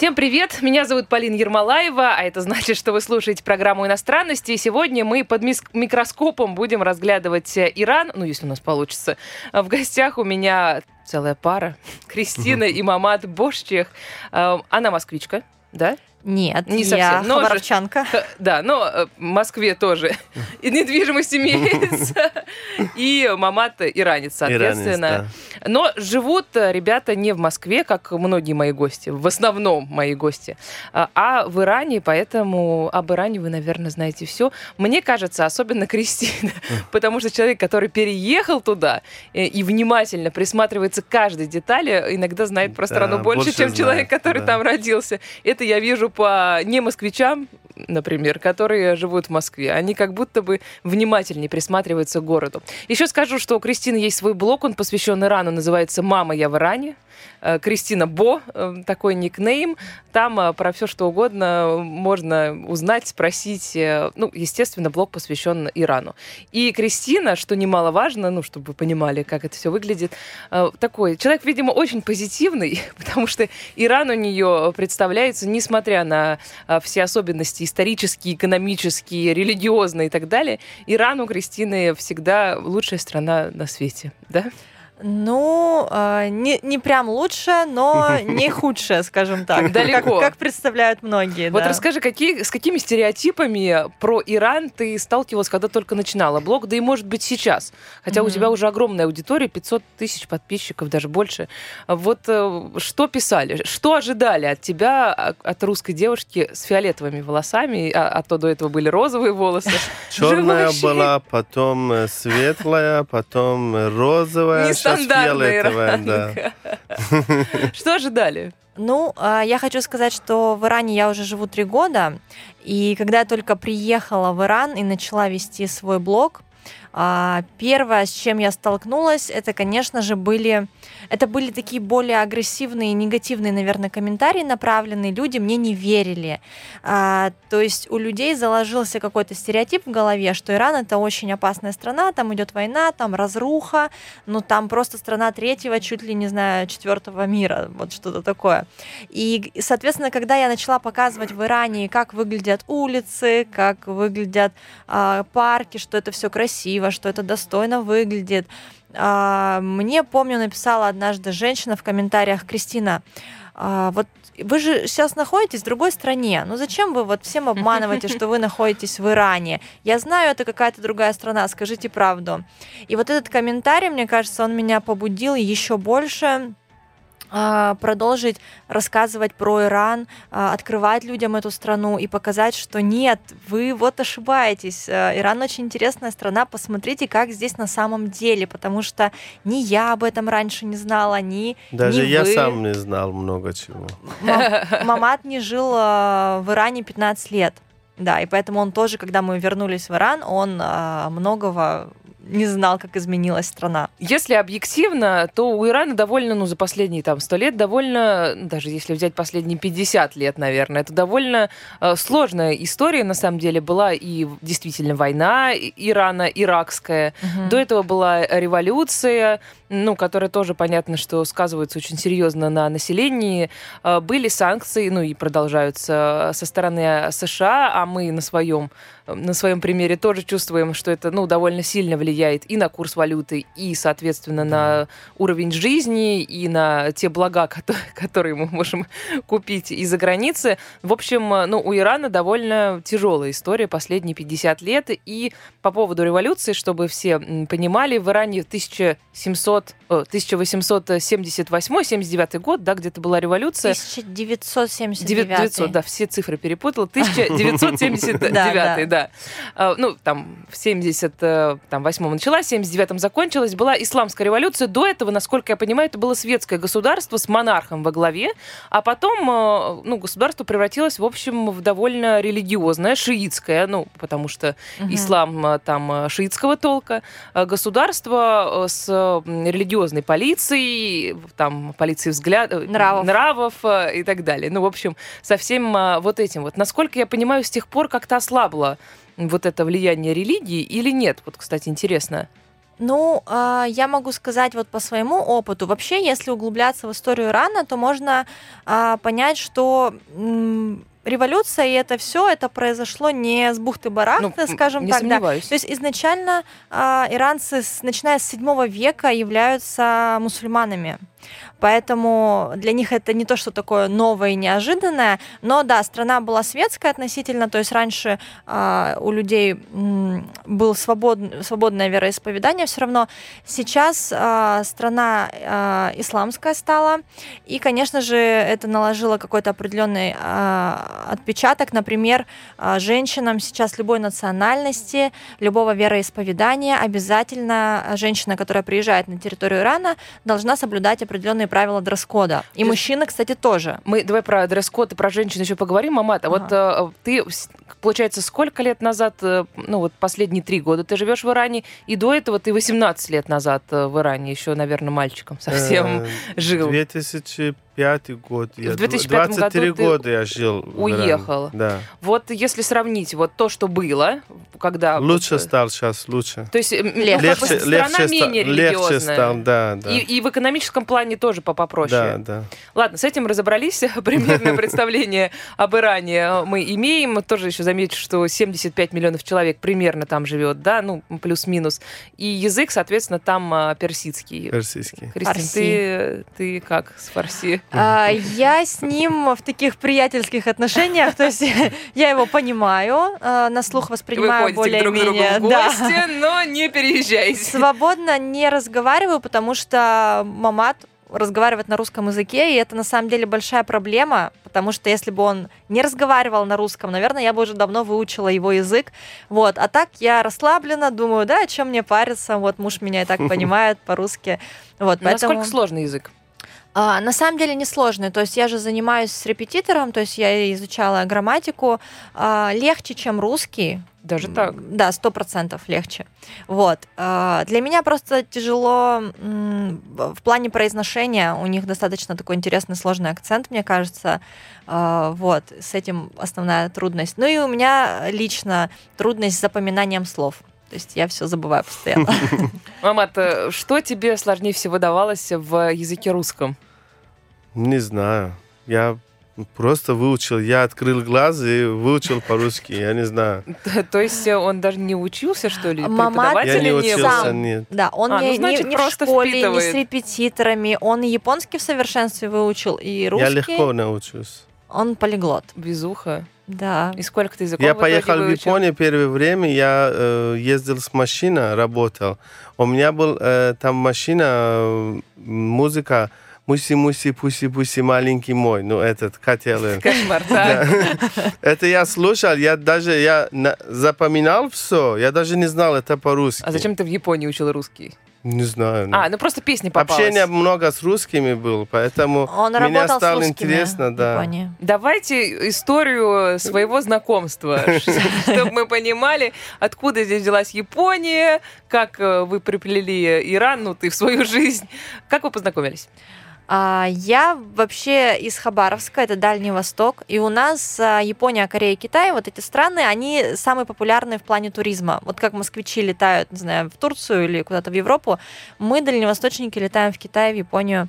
Всем привет! Меня зовут Полина Ермолаева, а это значит, что вы слушаете программу «Иностранности». И сегодня мы под микроскопом будем разглядывать э, Иран, ну, если у нас получится. В гостях у меня целая пара. Кристина и Мамат Бошчех. Э, она москвичка, да? Нет, не я совсем. хабаровчанка. Да, но э, в Москве тоже и недвижимость имеется, и мамат иранец, соответственно. Иранец, Но живут э, ребята не в Москве, как многие мои гости, в основном мои гости, а, а в Иране, поэтому об Иране вы, наверное, знаете все. Мне кажется, особенно Кристина, потому что человек, который переехал туда и внимательно присматривается к каждой детали, иногда знает про страну Да, больше, больше чем человек, который да. там родился. Это я вижу по не москвичам, например, которые живут в Москве. Они как будто бы внимательнее присматриваются к городу. Еще скажу, что у Кристины есть свой блог, он посвящен Ирану, называется «Мама, я в Иране». Э, Кристина Бо, э, такой никнейм. Там э, про все что угодно можно узнать, спросить. Ну, естественно, блог посвящен Ирану. И Кристина, что немаловажно, ну, чтобы вы понимали, как это все выглядит, такой человек, видимо, очень позитивный, потому что Иран у нее представляется, несмотря на все особенности исторические, экономические, религиозные и так далее, Иран у Кристины всегда лучшая страна на свете, да? Ну, э, не, не прям лучше, но не худшее, скажем так. Далеко. Как, как представляют многие. Вот да. расскажи, какие, с какими стереотипами про Иран ты сталкивалась, когда только начинала блог, да и может быть сейчас. Хотя у Мгм. тебя уже огромная аудитория, 500 тысяч подписчиков, даже больше. Вот э, что писали, что ожидали от тебя, а, от русской девушки с фиолетовыми волосами, а, а то до этого были розовые волосы. Черная была, потом э, светлая, потом э, розовая, Нестандартная фиолетовая. Да. Что ожидали? Ну, а, я хочу сказать, что в Иране я уже живу три года, и когда я только приехала в Иран и начала вести свой блог, первое, с чем я столкнулась, это, конечно же, были, это были такие более агрессивные, негативные, наверное, комментарии направленные. Люди мне не верили. А, то есть у людей заложился какой-то стереотип в голове, что Иран это очень опасная страна, там идет война, там разруха, ну там просто страна третьего, чуть ли не знаю, четвертого мира, вот что-то такое. И, соответственно, когда я начала показывать в Иране, как выглядят улицы, как выглядят а, парки, что это все красиво, что это достойно выглядит, а, мне, помню, написала однажды женщина в комментариях, Кристина, а, вот вы же сейчас находитесь в другой стране. Ну зачем вы вот всем обманываете, что вы находитесь в Иране? Я знаю, это какая-то другая страна, скажите правду. И вот этот комментарий, мне кажется, он меня побудил еще больше продолжить рассказывать про Иран, а, открывать людям эту страну и показать, что нет, вы вот ошибаетесь. А, Иран очень интересная страна, посмотрите, как здесь на самом деле, потому что ни я об этом раньше не знала, ни Даже ни я вы. сам не знал много чего. Ма- Мамат не жил а, в Иране 15 лет. Да, и поэтому он тоже, когда мы вернулись в Иран, он а, многого не знал, как изменилась страна. Если объективно, то у Ирана довольно, ну, за последние там сто лет, довольно, ну, даже если взять последние 50 лет, наверное, это довольно э, сложная история, на самом деле, была и действительно война и- Ирана-иракская, до этого была революция, ну, которая тоже понятно, что сказывается очень серьезно на населении. Э, Были санкции, ну и продолжаются со стороны США, а мы на своем на своем примере тоже чувствуем, что это ну, довольно сильно влияет и на курс валюты, и, соответственно, на уровень жизни, и на те блага, кото- которые мы можем купить из-за границы. В общем, ну, у Ирана довольно тяжелая история последние 50 лет. И по поводу революции, чтобы все понимали, в Иране в 1700, э, 1878-79 год, да, где-то была революция. 1979. 900, да, все цифры перепутала. 1979, Да, Ну, там, в 78-м началась, в 79-м закончилась. Была исламская революция. До этого, насколько я понимаю, это было светское государство с монархом во главе. А потом, э, ну, государство превратилось, в общем, в довольно религиозное, шиитское, ну, потому что ислам э, там э, шиитского толка. Э, Государство э, с м, религиозной полицией, там, полицией взгляд... э, Нравов. нравов э, и так далее. Ну, в общем, со всем а, вот этим вот. Насколько я понимаю, с тех пор как-то ослабло вот это влияние религии или нет? Вот, кстати, интересно. Ну, а, я могу сказать вот по своему опыту. Вообще, если углубляться в историю Ирана, то можно а, понять, что м, революция и это все, это произошло не с бухты-барахты, Ну, скажем не так, да. сомневаюсь. То есть изначально а, иранцы, начиная с 7 века, являются мусульманами. Поэтому для них это не то, что такое новое и неожиданное. Но да, страна была светская относительно, то есть раньше а, у людей м, был свобод- свободное вероисповедание все равно. Сейчас а, страна а, исламская стала, и, конечно же, это наложило какой-то определенный а, отпечаток. Например, а, женщинам сейчас любой национальности, любого вероисповедания обязательно женщина, которая приезжает на территорию Ирана, должна соблюдать определенные правила дресс-кода. И мужчины, кстати, тоже. Мы давай про дресс-код и про женщин еще поговорим, Мамат. А вот э, ты, получается, сколько лет назад, э, ну вот последние три года ты живешь в Иране, и до этого ты 18 лет назад э, в Иране, еще, наверное, мальчиком совсем жил. 2005 год. Я В 2005 году 23 ты года я жил. уехал. Да. Вот если сравнить вот то, что было, когда... Лучше вот, э, стал сейчас, лучше. То есть, Легче. Легче, страна легче, менее легче религиозная. стал, да, да. И, и в экономическом плане тоже по- попроще. Да, да. Ладно, с этим разобрались. Примерное представление об Иране мы имеем. Тоже еще замечу, что 75 миллионов человек примерно там живет, да, ну, плюс-минус. И язык, соответственно, там а, персидский. Персидский. Кристин, ты, ты как с фарси? А, Я с ним в таких приятельских отношениях, то есть я его понимаю, а, на слух воспринимаю ходите друг к другу более-менее. в да. гости, но не переезжайте. Свободно не разговариваю, потому что мамат разговаривает на русском языке, и это на самом деле большая проблема, потому что если бы он не разговаривал на русском, наверное, я бы уже давно выучила его язык. Вот. А так я расслаблена, думаю, да, о чем мне париться, вот муж меня и так понимает по-русски. Вот, Ну, поэтому... Насколько сложный язык? А, на самом деле несложный. То есть я же занимаюсь с репетитором, то есть я изучала грамматику. А, легче, чем русский. Даже так. Да, сто процентов легче. Вот. А, Для меня просто тяжело в плане произношения. У них достаточно такой интересный, сложный акцент, мне кажется. А, Вот. С этим основная трудность. Ну и у меня лично трудность с запоминанием слов. То есть я все забываю постоянно. Мамат, э, что тебе сложнее всего давалось в языке русском? Не знаю. Я просто выучил. Я открыл глаз и выучил по-русски. Я не знаю. То есть он даже не учился, что ли? Мамат- Я не учился, нет. Да, он А, ну, не, значит, не просто в школе, не с репетиторами. Он и японский в совершенстве выучил, и русский. Я легко научусь. Он полиглот. Безуха. Да. И сколько ты языков Я в итоге поехал в? Японию первое время, я э, ездил с машиной, работал. У меня был э, там машина, э, музыка «Муси-муси, пуси-пуси, маленький мой». Ну, этот, хотел. э. Кошмар, да. Это я слушал, я даже я на- запоминал все, я даже не знал это по-русски. А зачем ты в Японии учил русский? Не знаю. ну. А, ну просто песня попалась. Общения много с русскими было, поэтому Он мне работал стало с русскими интересно, да. Японии. Давайте историю своего знакомства, чтобы мы понимали, откуда здесь взялась Япония, как э, вы приплели Иран, ну ты в свою жизнь. Как вы познакомились? А, Я вообще из Хабаровска, это Дальний Восток, и у нас а, Япония, Корея, Китай, вот эти страны, они самые популярные в плане туризма. Вот как москвичи летают, не знаю, в Турцию или куда-то в Европу, мы, дальневосточники, летаем в Китай, в Японию.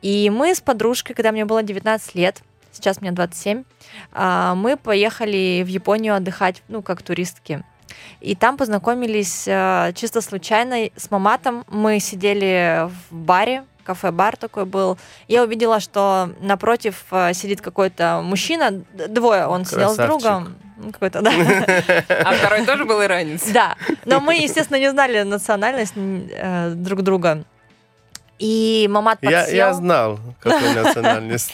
И мы с подружкой, когда мне было 19 лет, сейчас мне 27, а, мы поехали в Японию отдыхать, ну, как туристки. И там познакомились чисто случайно с маматом. Мы сидели в баре, кафе-бар такой был. Я увидела, что напротив э, сидит какой-то мужчина, двое, он сидел с Красавчик. другом. Ну, Какой-то, да. А второй тоже был иранец? Да, но мы, естественно, не знали национальность э, друг друга. И мамат Я, подсел. я знал, какой национальность.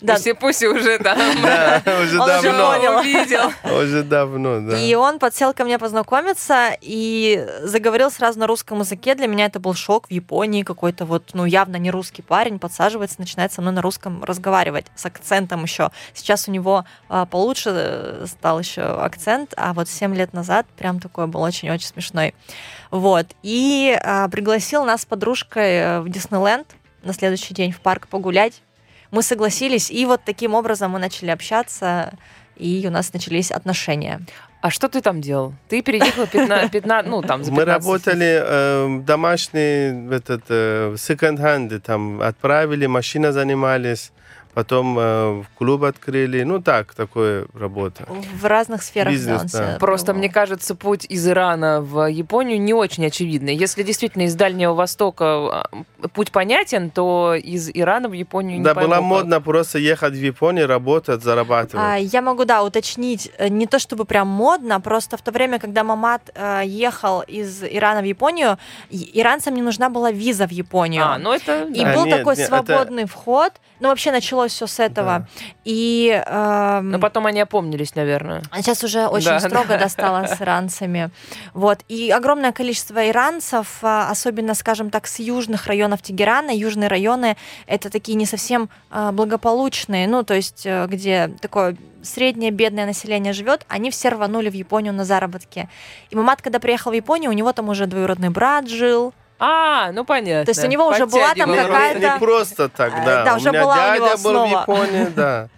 Да, Пусть-пусть уже там Да, уже Он уже давно. понял. увидел. Уже давно, да. И он подсел ко мне познакомиться и заговорил сразу на русском языке. Для меня это был шок в Японии. Какой-то вот, ну, явно не русский парень подсаживается, начинает со мной на русском разговаривать с акцентом еще. Сейчас у него а, получше стал еще акцент, а вот 7 лет назад прям такой был очень-очень смешной. Вот. И а, пригласил нас с подружкой э, в Диснейленд на следующий день в парк погулять. Мы согласились, и вот таким образом мы начали общаться, и у нас начались отношения. А что ты там делал? Ты переехала 15, 15 ну, там, за 15 Мы работали э, домашний этот э, секонд-хенды, там отправили, машина занимались, потом э, клуб открыли, ну так, такое работа. В разных сферах Бизнес, да. Просто, мне кажется, путь из Ирана в Японию не очень очевидный. Если действительно из Дальнего Востока а, путь понятен, то из Ирана в Японию не Да, пойму было как. модно просто ехать в Японию, работать, зарабатывать. А, я могу, да, уточнить, э, не то чтобы прям модно, просто в то время, когда Мамат э, ехал из Ирана в Японию, иранцам не нужна была виза в Японию. А, ну это... И да. А, был нет, такой нет, это- свободный вход. Ну, вообще началось все с этого. И эм, Но потом они опомнились, наверное. Сейчас уже очень Да, строго да. достало с иранцами. Вот. И огромное количество иранцев, а, особенно, скажем так, с южных районов Тегерана, южные районы, это такие не совсем а, благополучные, ну, то есть, э, где такое среднее бедное население живет, они все рванули в Японию на заработки. И Мамат, когда приехал в Японию, у него там уже двоюродный брат жил. А, ну понятно. То есть у него уже была там какая-то- Не просто так, э, да. да, У уже меня была у него дядя был в основа. Японии, да.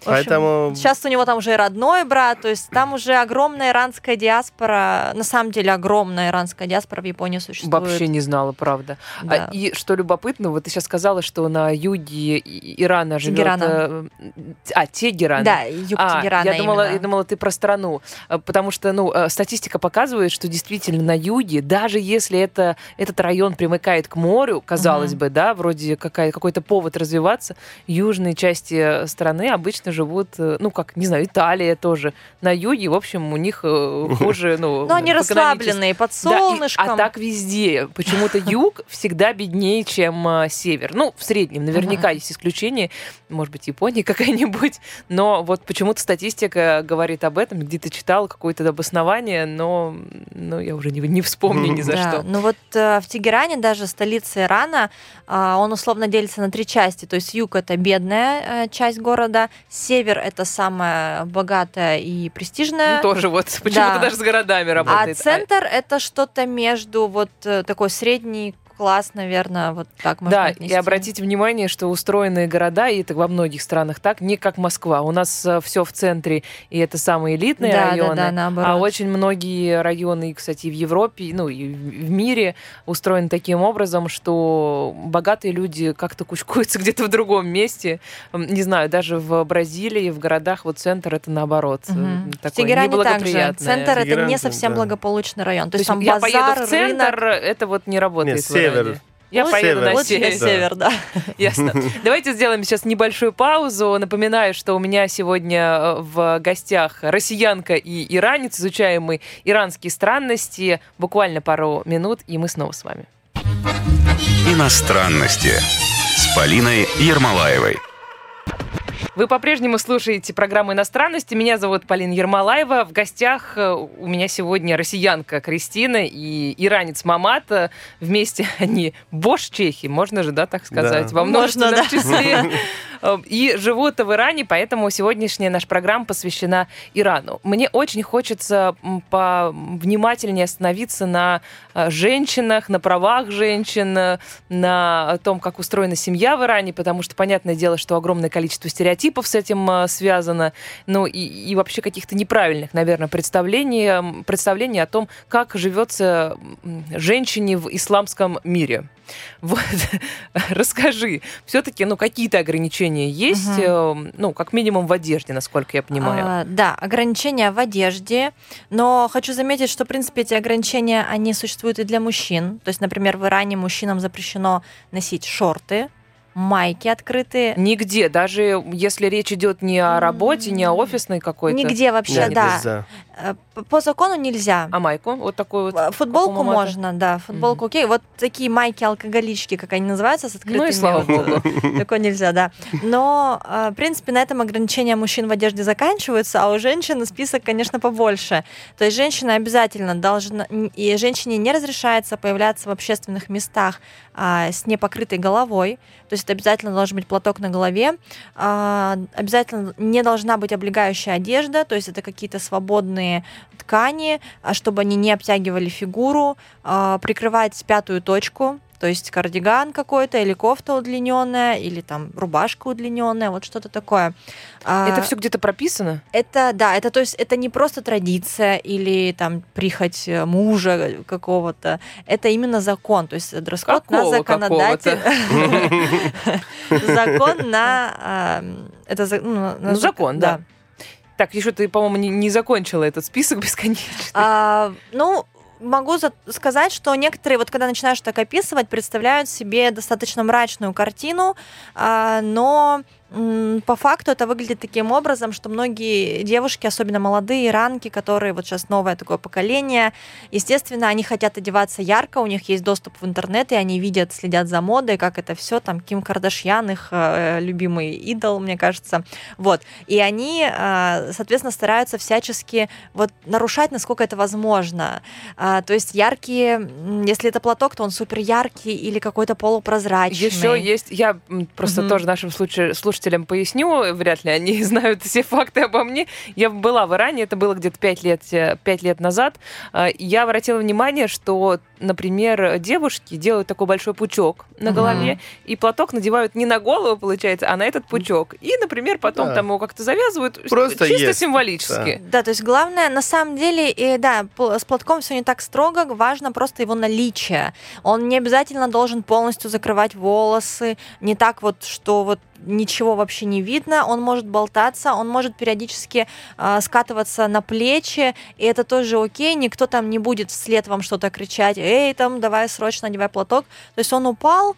Общем, Поэтому... Сейчас у него там уже и родной брат, то есть там уже огромная иранская диаспора, на самом деле огромная иранская диаспора в Японии существует. Вообще не знала, правда. Да. А, и что любопытно, вот ты сейчас сказала, что на юге Ирана живет... Тегерана. э, А, Тегеран. Да, юг А, Тегерана я думала, именно. я думала, ты про страну, А, потому что, ну, э, статистика показывает, что действительно на юге, даже если это этот район примыкает к морю, казалось Мгм. бы, да, вроде какая, какой-то повод развиваться, южные части страны обычно живут, э, ну, как, не знаю, Италия тоже на юге, в общем, у них э, хуже, ну, Но они в экономическом- расслабленные, под да, и- солнышком. а так везде. Почему-то юг всегда беднее, чем а, север. Ну, в среднем. Наверняка есть исключения. Может быть, Япония какая-нибудь. Но вот почему-то статистика говорит об этом. Где-то читал какое-то обоснование, но ну, я уже не, не вспомню ни за Да, что. Ну вот э, в Тегеране, даже столица Ирана, а, он условно делится на три части. То есть юг это бедная часть города, север это самая богатая и престижная. Ну, тоже вот почему-то да. даже с городами А работает. центр это что-то между вот э, такой средний класс, наверное, вот так можно Да, отнести. и обратите внимание, что устроенные города, и это во многих странах так, не как Москва. У нас все в центре, и это самые элитные да, районы. Да, да, наоборот. А очень многие районы, кстати, в Европе, ну и в мире устроены таким образом, что богатые люди как-то кучкуются где-то в другом месте. Не знаю, даже в Бразилии, в городах, вот центр это наоборот. э. В Такое Тегеране также. Центр это не совсем да. благополучный район. То, То есть там я базар, поеду в центр, рынок. это вот не работает Нет. Север. Я Лучше- поеду на север. На север. север, да. Ясно. Давайте сделаем сейчас небольшую паузу. Напоминаю, что у меня сегодня э, в гостях россиянка и иранец, изучаем мы иранские странности. Буквально пару минут, и мы снова с вами. Иностранности с Полиной Ермолаевой. Вы по-прежнему слушаете программу «Иностранности». Меня зовут Полина Ермолаева. В гостях э, у меня сегодня россиянка Кристина и иранец Мамат. Э, Вместе они бош чехи, можно же, да, так сказать, Да. во множественном Можно, да. числе. Э, И живут в Иране, поэтому сегодняшняя наша программа посвящена Ирану. Мне очень хочется повнимательнее остановиться на э, женщинах, на правах женщин, э, на том, как устроена семья в Иране, потому что понятное дело, что огромное количество стереотипов с этим связано, ну и, и вообще каких-то неправильных, наверное, представлений, представлений о том, как живется женщине в исламском мире. Вот, расскажи, все-таки, ну, какие-то ограничения есть, Мгм. э, ну, как минимум в одежде, насколько я понимаю. А, да, ограничения в одежде, но хочу заметить, что, в принципе, эти ограничения, они существуют и для мужчин. То есть, например, в Иране мужчинам запрещено носить шорты, майки открытые. Нигде, даже если речь идет не о работе, не о офисной какой-то. Нигде вообще, Нет, да. Э, По закону нельзя. А майку? Вот такую вот. Э, Футболку можно, да, футболку окей. Вот такие майки-алкоголички, как они называются, с открытыми... Ну и слава богу. Такое нельзя, да. Но, э, в принципе, на этом ограничения мужчин в одежде заканчиваются, а у женщин список, конечно, побольше. То есть женщина обязательно должна... И женщине не разрешается появляться в общественных местах а, с непокрытой головой. То есть это обязательно должен быть платок на голове. А, Обязательно не должна быть облегающая одежда, то есть это какие-то свободные ткани, а, чтобы они не обтягивали фигуру, а, прикрывать пятую точку, То есть кардиган какой-то, или кофта удлиненная, или там рубашка удлиненная, вот что-то такое. А, Это все где-то прописано? Это, да, это то есть это не просто традиция или там прихоть э, мужа какого-то, это именно закон, то есть дресс-код на законодатель. Закон на... а, Это ну, Ну, закон, да. Так, еще ты, по-моему, не, не закончила этот список бесконечный. А, ну, могу за- сказать, что некоторые, вот когда начинаешь так описывать, представляют себе достаточно мрачную картину, а, но по факту это выглядит таким образом, что многие девушки, особенно молодые ранки, которые вот сейчас новое такое поколение, естественно, они хотят одеваться ярко, у них есть доступ в интернет, и они видят, следят за модой, как это все, там, Ким Кардашьян, их э, любимый идол, мне кажется, вот, и они, э, соответственно, стараются всячески вот нарушать, насколько это возможно, А, то есть яркие, если это платок, то он супер яркий или какой-то полупрозрачный. Еще есть, я просто Мгм. тоже нашим случае- слушателям поясню, вряд ли они знают все факты обо мне. Я была в Иране, это было где-то 5 лет, э, пять лет назад. И Я обратила внимание, что, например, девушки делают такой большой пучок на голове, и платок надевают не на голову, получается, а на этот пучок. И, например, потом Да. там его как-то завязывают, Просто чисто есть, символически. Да, то есть главное, на самом деле, и, да, с платком все не так строго, важно просто его наличие. Он не обязательно должен полностью закрывать волосы, не так вот, что вот ничего вообще не видно, он может болтаться, он может периодически а, скатываться на плечи, и это тоже окей, никто там не будет вслед вам что-то кричать, эй, там, давай срочно одевай платок. То есть он упал,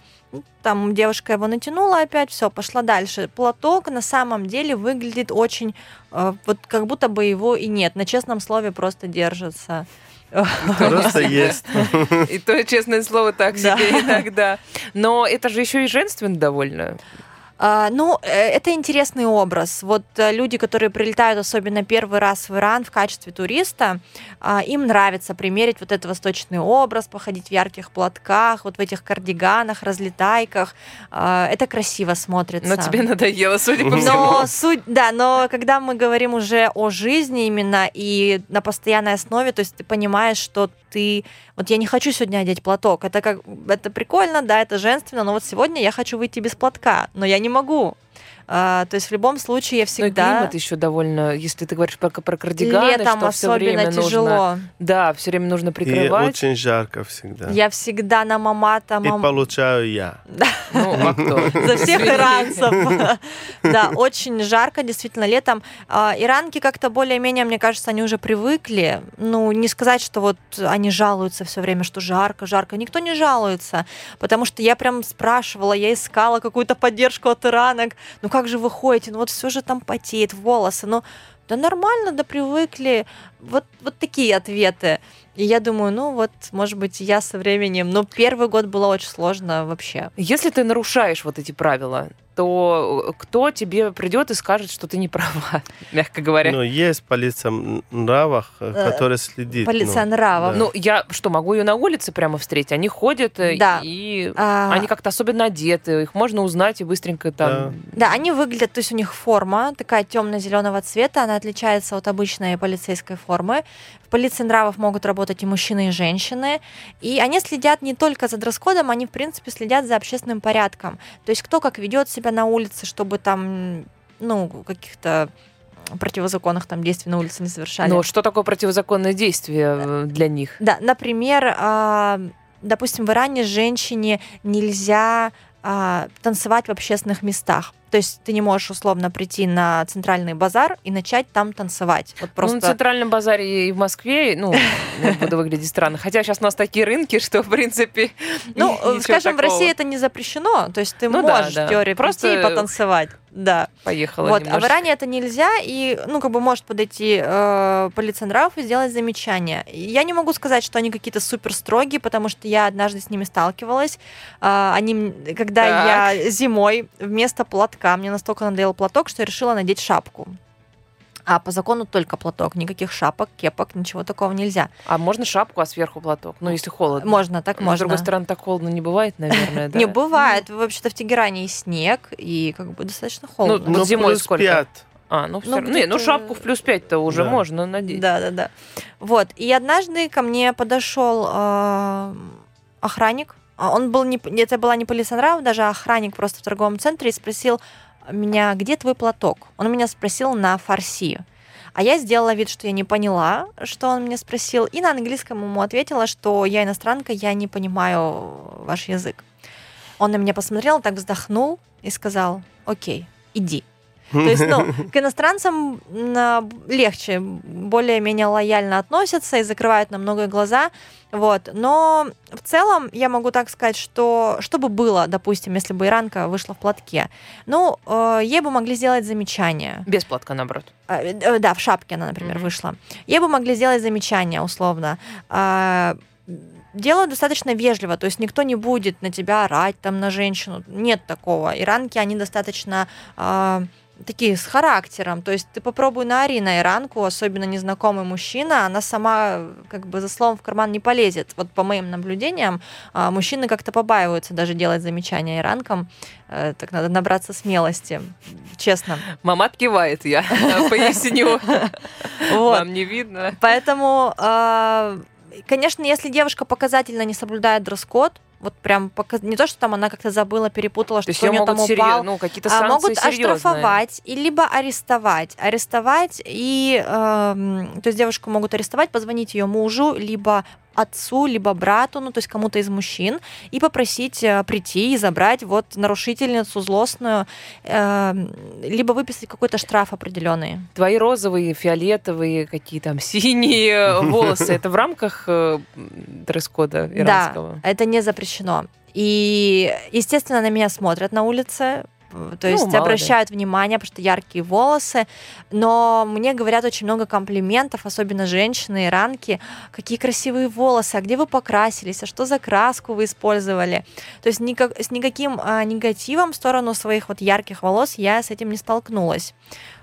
там девушка его натянула опять, все, пошла дальше. Платок на самом деле выглядит очень, э, вот как будто бы его и нет, на честном слове просто держится. Просто есть. И то, честное слово, так себе иногда. Но это же еще и женственно довольно. А, ну, э, это интересный образ. Вот э, люди, которые прилетают особенно первый раз в Иран в качестве туриста, а, им нравится примерить вот этот восточный образ, походить в ярких платках, вот в этих кардиганах, разлетайках. А, Это красиво смотрится. Но тебе надоело, судя по всему. Но суть, да, но когда мы говорим уже о жизни именно и на постоянной основе, то есть ты понимаешь, что ты, вот я не хочу сегодня одеть платок, это как, это прикольно, да, это женственно, но вот сегодня я хочу выйти без платка, но я не могу. А, то есть в любом случае я Ну и всегда климат еще довольно, если ты говоришь про, про кардиганы, летом что все время особенно нужно, тяжело. да, все время нужно И прикрывать. очень жарко всегда. Я всегда на мамата, И мам... получаю я. Ну, а кто? За всех иранцев. Да, очень жарко, действительно, летом. А, Иранки как-то более-менее, мне кажется, они уже привыкли. Ну, не сказать, что вот они жалуются все время, что жарко, жарко. Никто не жалуется, потому что я прям спрашивала, я искала какую-то поддержку от иранок. Ну, как же вы ходите? Ну, вот все же там потеет, волосы. Ну, да нормально, да привыкли. Вот, вот такие ответы. И я думаю, ну вот, может быть, я со временем... Но первый год было очень сложно вообще. Если ты нарушаешь вот эти правила, то кто тебе придет и скажет, что ты не права, мягко говоря? Но есть полиция нравов, э, Э, которая следит. полиция ну, нравов. да. Ну, я что, могу ее на улице прямо встретить? Они ходят, э, Да. и А, они как-то особенно одеты, их можно узнать и быстренько там... Да, они выглядят, то есть у них форма такая темно-зеленого цвета, она отличается от обычной полицейской формы. В полиции нравов могут работать и мужчины, и женщины. И они следят не только за дресс-кодом, они, в принципе, следят за общественным порядком. То есть кто как ведет себя на улице, чтобы там, ну, каких-то противозаконных там действий на улице не совершали. Но что такое противозаконное действие э, для них? Да, например, а, допустим, в Иране женщине нельзя а, танцевать в общественных местах. То есть ты не можешь условно прийти на центральный базар и начать там танцевать. Вот Ну, на просто. центральном базаре и в Москве, ну, буду выглядеть странно. Хотя сейчас у нас такие рынки, что, в принципе, Ну, э, скажем, в. России это не запрещено. То есть ты Ну можешь да. в теории Просто- прийти и потанцевать. Да. поехала Вот, а в. Иране это нельзя, и, ну, как бы может подойти э, полиция нравов и сделать замечание. Я не могу сказать, что они какие-то супер строгие, потому что я однажды с ними сталкивалась. А, они, когда Так. я зимой вместо платка, мне настолько надоел платок, что я решила надеть шапку. А по закону только платок, никаких шапок, кепок, ничего такого нельзя. А можно шапку, а сверху платок? Ну, если холодно. Можно, так Но, можно. С другой стороны, так холодно не бывает, наверное, да? Не бывает. Вообще-то в Тегеране и снег, и как бы достаточно холодно. Вот Ну, зимой сколько? А, ну, все Ну, равно. Не, ну шапку в плюс 5-то уже Да. можно надеть. Да, да, да. Вот. И однажды ко мне подошел э, охранник. А Он был не, это была не полиция нравов, даже охранник просто в торговом центре и спросил меня, где твой платок? Он меня спросил на фарси. А я сделала вид, что я не поняла, что он меня спросил, и на английском ему ответила, что я иностранка, я не понимаю ваш язык. Он на меня посмотрел, так вздохнул и сказал, окей, иди. То есть, ну, к иностранцам м, легче, более-менее лояльно относятся и закрывают на много глаза, вот. Но в целом я могу так сказать, что что бы было, допустим, если бы иранка вышла в платке, ну, э, ей бы могли сделать замечание. Без платка, наоборот. Э, э, Да, в шапке она, например, Мгм. вышла. Ей бы могли сделать замечание, условно. А, Делают достаточно вежливо, то есть никто не будет на тебя орать, там, на женщину. Нет такого. Иранки, они достаточно а, такие с характером. То есть ты попробуй на иранку, особенно незнакомый мужчина, она сама как бы за словом в карман не полезет. Вот по моим наблюдениям, а, мужчины как-то побаиваются даже делать замечания иранкам. Э, Так надо набраться смелости, честно. Мамат кивает, я поясню. Вот. Вам не видно. Поэтому, а, конечно, если девушка показательно не соблюдает дресс-код, вот прям пока- не то, что там она как-то забыла, перепутала, То что у ее нее там могут упал, ну, какие-то а, могут серьезные. оштрафовать и либо арестовать. Арестовать и, эм, то есть девушку могут арестовать, позвонить ее мужу, либо отцу, либо брату, ну то есть кому-то из мужчин, и попросить э, прийти и забрать вот нарушительницу злостную, эм, либо выписать какой-то штраф определенный. Твои розовые, фиолетовые, какие там синие волосы, это в рамках э, дресс-кода иранского? Да, это не запрещено. И, естественно, на меня смотрят на улице, э, то Ну, есть мало ли. обращают внимание, потому что яркие волосы, но мне говорят очень много комплиментов, особенно женщины, иранки, какие красивые волосы, а где вы покрасились, а что за краску вы использовали. То есть никак, с никаким а, негативом в сторону своих вот ярких волос я с этим не столкнулась.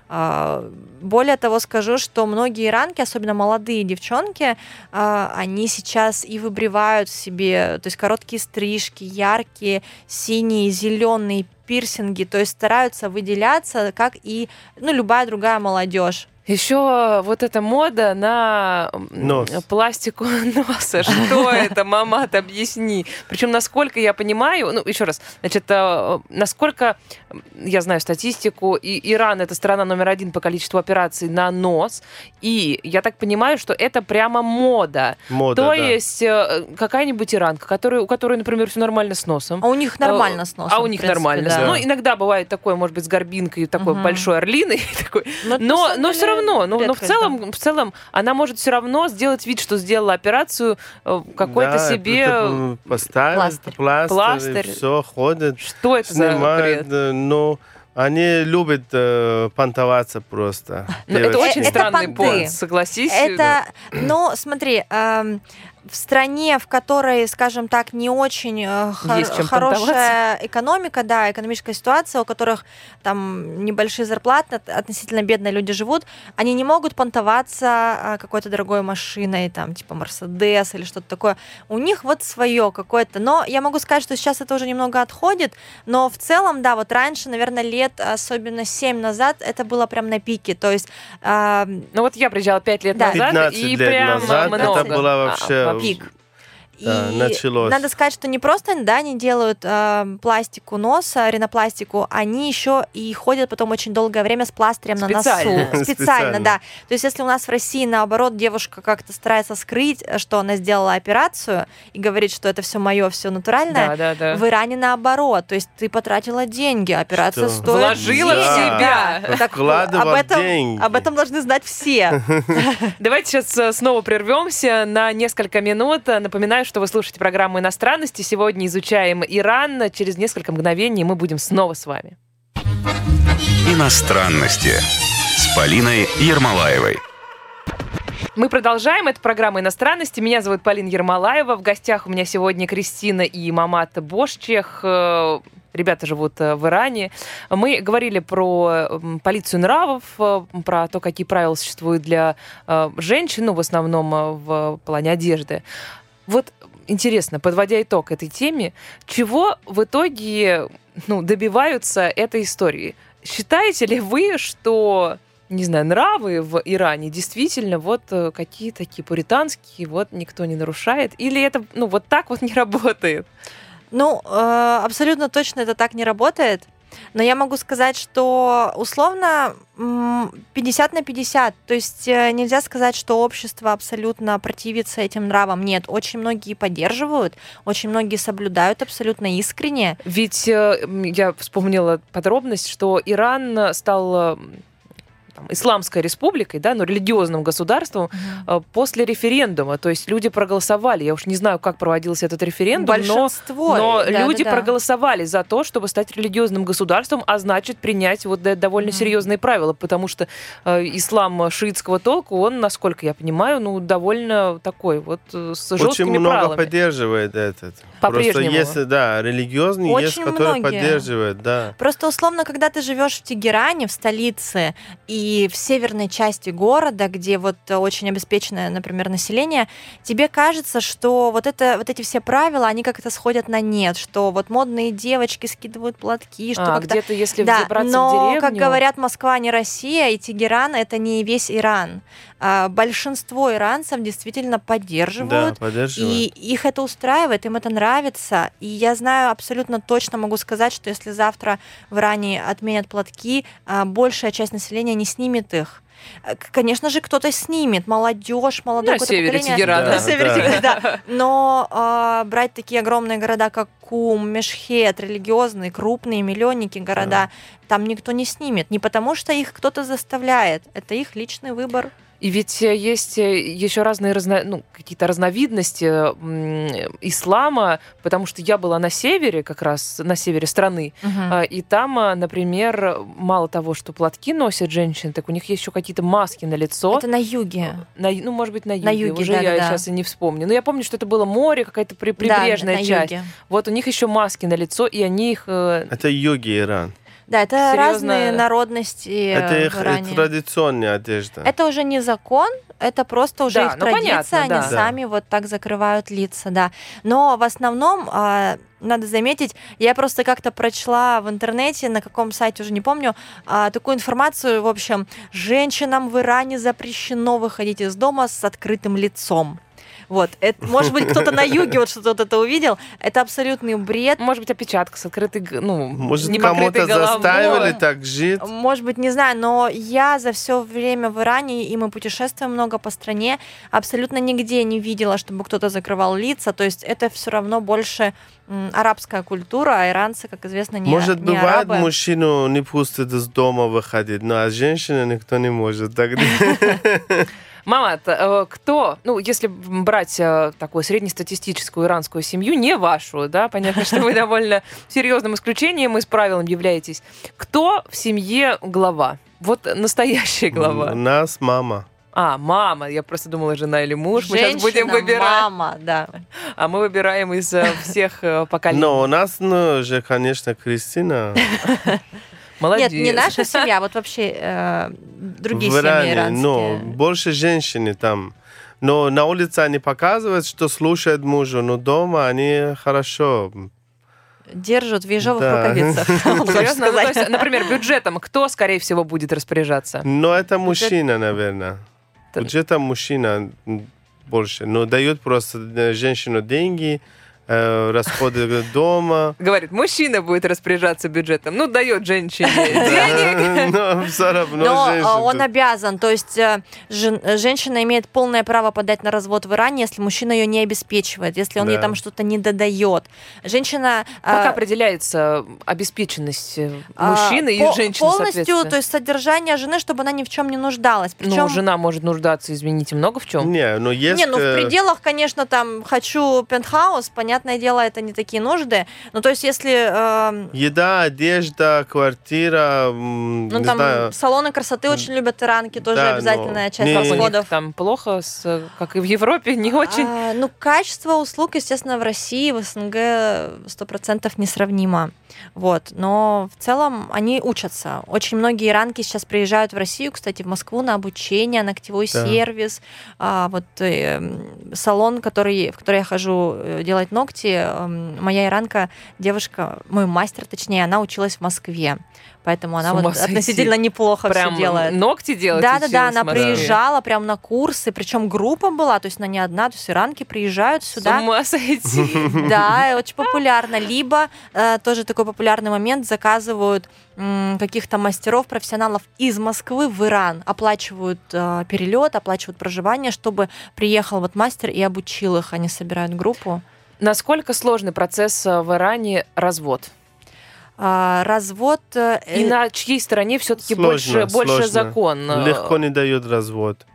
А, Более того, скажу, что многие иранки, особенно молодые девчонки, а, они сейчас и выбривают себе, то есть короткие стрижки, яркие, синие, зеленые пирсинги, то есть стараются выделяться, как и ну, любая другая молодежь. Еще вот эта мода на Нос. пластику носа. Что это, мамат, объясни. Причем, насколько я понимаю, ну, еще раз, значит, э, насколько я знаю статистику, и Иран это страна номер один по количеству операций на нос, и я так понимаю, что это прямо мода. Мода, То да. есть э, какая-нибудь иранка, которая, у которой, например, все нормально с носом. А у них нормально с носом. А у них принципе, нормально. да. Ну, иногда бывает такое, может быть, с горбинкой, такой Мгм. большой орлиной. такой. Но, Но, но все равно, ну, но в редкость, да. целом, в целом, она может все равно сделать вид, что сделала операцию э, какой-то Да, себе. поставить Пластырь. пластырь, Пластырь. все ходят, Что это за снимают, бред? э, ну, они любят э, понтоваться просто. Ну, это очень Это странный понт, согласись. Это, ну, смотри, эм, в стране, в которой, скажем так, не очень э, хор- хорошая экономика, да, экономическая ситуация, у которых там небольшие зарплаты, от- относительно бедные люди живут, они не могут понтоваться э, какой-то дорогой машиной, там, типа Мерседес или что-то такое. У них вот свое какое-то. Но я могу сказать, что сейчас это уже немного отходит, но в целом, да, вот раньше, наверное, лет, особенно 7 назад, это было прям на пике. То есть э, Ну вот я приезжала пять лет Да. назад, 15 и лет прям назад много. это было А, вообще вообще. пик. Да, началось. надо сказать, что не просто да, они делают э, пластику носа, ринопластику, они еще и ходят потом очень долгое время с пластырем на Специально. носу. Специально, Специально. да. То есть если у нас в России, наоборот, девушка как-то старается скрыть, что она сделала операцию и говорит, что это все мое, все натуральное, Да, да, да. в Иране наоборот. То есть ты потратила деньги, операция Что? стоит Вложила в себя. Да. Так, об этом, деньги. об этом должны знать все. Давайте сейчас э, снова прервемся на несколько минут. Напоминаю, что вы слушаете программу иностранности. Сегодня изучаем Иран. Через несколько мгновений мы будем снова с вами. Иностранности с Полиной Ермолаевой. Мы продолжаем. Это программа иностранности. Меня зовут Полина Ермолаева. В гостях у меня сегодня Кристина и Мамат Бошчех. Э, Ребята живут э, в Иране. Мы говорили про полицию нравов, э, про то, какие правила существуют для женщин, ну, в основном в плане одежды. Вот интересно, подводя итог этой теме, чего в итоге ну, добиваются этой истории? Считаете ли вы, что не знаю, нравы в Иране действительно вот э, какие такие пуританские, вот никто не нарушает? Или это, ну, вот так вот не работает? Ну, э, абсолютно точно это так не работает. Но я могу сказать, что условно м, 50 на 50. То есть э, нельзя сказать, что общество абсолютно противится этим нравам. Нет, очень многие поддерживают, очень многие соблюдают абсолютно искренне. Ведь э, я вспомнила подробность, что Иран стал э, там, исламской республикой, да, но религиозным государством э, после референдума. То есть люди проголосовали. Я уж не знаю, как проводился этот референдум, но Большинство. Но да, люди да, да. проголосовали за то, чтобы стать религиозным государством, а значит принять вот довольно Мгм. серьезные правила, потому что э, ислам шиитского толка, он, насколько я понимаю, ну довольно такой вот э, с Очень жесткими много правилами. поддерживает этот. Просто есть, да, религиозные есть, Очень которые многие. поддерживают, да. Просто условно, когда ты живешь в Тегеране, в столице, и в северной части города, где вот очень обеспеченное, например, население, тебе кажется, что вот, это, вот эти все правила, они как-то сходят на нет, что вот модные девочки скидывают платки, что А, как-то... где-то, если Да, взобраться но, в деревню... как говорят, Москва не Россия, и Тегеран — это не весь Иран. А, большинство иранцев действительно Да, поддерживают поддерживают. и их это устраивает, им это нравится. И я знаю, абсолютно точно могу сказать, что если завтра в Иране отменят платки, а, большая часть населения не снимет их. Э, Конечно же, кто-то снимет, молодежь, молодое На севере поколение. Тегерана. На Да, севере да. Тегерана, да. Но а, брать такие огромные города, как Кум, Мешхет, религиозные, крупные, миллионники города, там никто не снимет. Не потому, что их кто-то заставляет. Это их личный выбор. И ведь э, есть еще разные разно... ну, какие-то разновидности м, ислама, потому что я была на севере, как раз на севере страны, а, и там, например, мало того, что платки носят женщины, так у них есть еще какие-то маски на лицо. Это на юге. На, ну, может быть, на юге. На юге, Уже я да-да-да. сейчас и не вспомню. Но я помню, что это было море, какая-то при- Да, прибрежная на часть. юге. Вот у них еще маски на лицо, и они их... э, Это юги Иран. Да, это Серьезно? разные народности это их в Иране. традиционная одежда. Это уже не закон, это просто уже Да, их ну, традиция, понятно, они да. Да. сами вот так закрывают лица, да. Но в основном, а, надо заметить, я просто как-то прочла в интернете, на каком сайте уже не помню, а, такую информацию, в общем, женщинам в Иране запрещено выходить из дома с открытым лицом. Вот, это, может быть, кто-то на юге вот что-то вот это увидел. Это абсолютный бред. Может быть, опечатка с открытой, ну, Может, кому-то заставили так жить? Может быть, не знаю, но я за все время в Иране, и мы путешествуем много по стране, абсолютно нигде не видела, чтобы кто-то закрывал лица. То есть это все равно больше арабская культура, а иранцы, как известно, не, Может, не бывает, арабы. мужчину не пустят из дома выходить, но а женщина никто не может. Тогда Мама, э, кто, ну, если брать э, такую среднестатистическую иранскую семью, не вашу, да, понятно, что вы довольно серьезным исключением из правил являетесь. Кто в семье глава? Вот настоящая у глава. нас мама. А, мама. Я просто думала, жена или муж. Мы сейчас будем Женщина, выбирать. мама, да. А мы выбираем из э, всех поколений. Но у нас, ну, же, конечно, Кристина Молодец. Нет, не наша семья, а вот вообще э, другие в семьи Иране. иранские. Но больше женщины там. Но на улице они показывают, что слушают мужа, но дома они хорошо. Держат в ежовых Да. рукавицах. Серьезно? Ну, то есть, например, бюджетом кто, скорее всего, будет распоряжаться? Но это мужчина, наверное. Это- Где-то мужчина больше. Но дает просто э, женщину деньги, расходы дома. Говорит, мужчина будет распоряжаться бюджетом. Ну, дает женщине денег. Но все равно Но а, женщина он обязан, то есть э, э, женщина имеет полное право подать на развод в Иране, если мужчина ее не обеспечивает, если он ей там что-то не додает. Женщина Как определяется обеспеченность э, а, мужчины и женщины, полностью, то есть содержание жены, чтобы она ни в чем не нуждалась. Причем Ну, жена может нуждаться, извините, много в чем. Не, но есть... не, ну в э, пределах, конечно, там хочу пентхаус, понятное дело, это не такие нужды. Ну, то есть, если эм, Еда, одежда, квартира, ну не там знаю. салоны красоты очень любят иранки, тоже Да, обязательная но часть не- расходов. там плохо, с, э, как и в Европе, не очень. А, ну, качество услуг, естественно, в России, в СНГ сто процентов несравнимо. Вот. Но в целом они учатся. Очень многие иранки сейчас приезжают в Россию, кстати, в Москву на обучение, на ногтевой Да. сервис. А, вот э, салон, который, в который я хожу э, делать ногти, ногти. Эм, Моя иранка, девушка, мой мастер, точнее, она училась в Москве. Поэтому она С вот сойти. относительно неплохо Прям все делает. ногти делать Да, да, да, она Москве? приезжала прям на курсы, причем группа была, то есть она не одна, то есть иранки приезжают С сюда. ума сойти. Да, очень популярно. Либо э, тоже такой популярный момент заказывают каких-то мастеров, профессионалов из Москвы в Иран, оплачивают э, перелет, оплачивают проживание, чтобы приехал вот мастер и обучил их. Они собирают группу. Насколько сложный процесс э, в Иране развод? А, развод. э, И на чьей стороне все-таки больше, Сложно, больше закон? э, Легко не дает развод.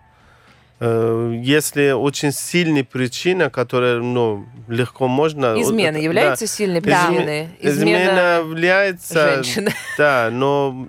Э, Если очень сильная причина, которая ну, легко можно... Измена вот, является сильной Да. причиной? Да. Измена влияется... женщины. Да, но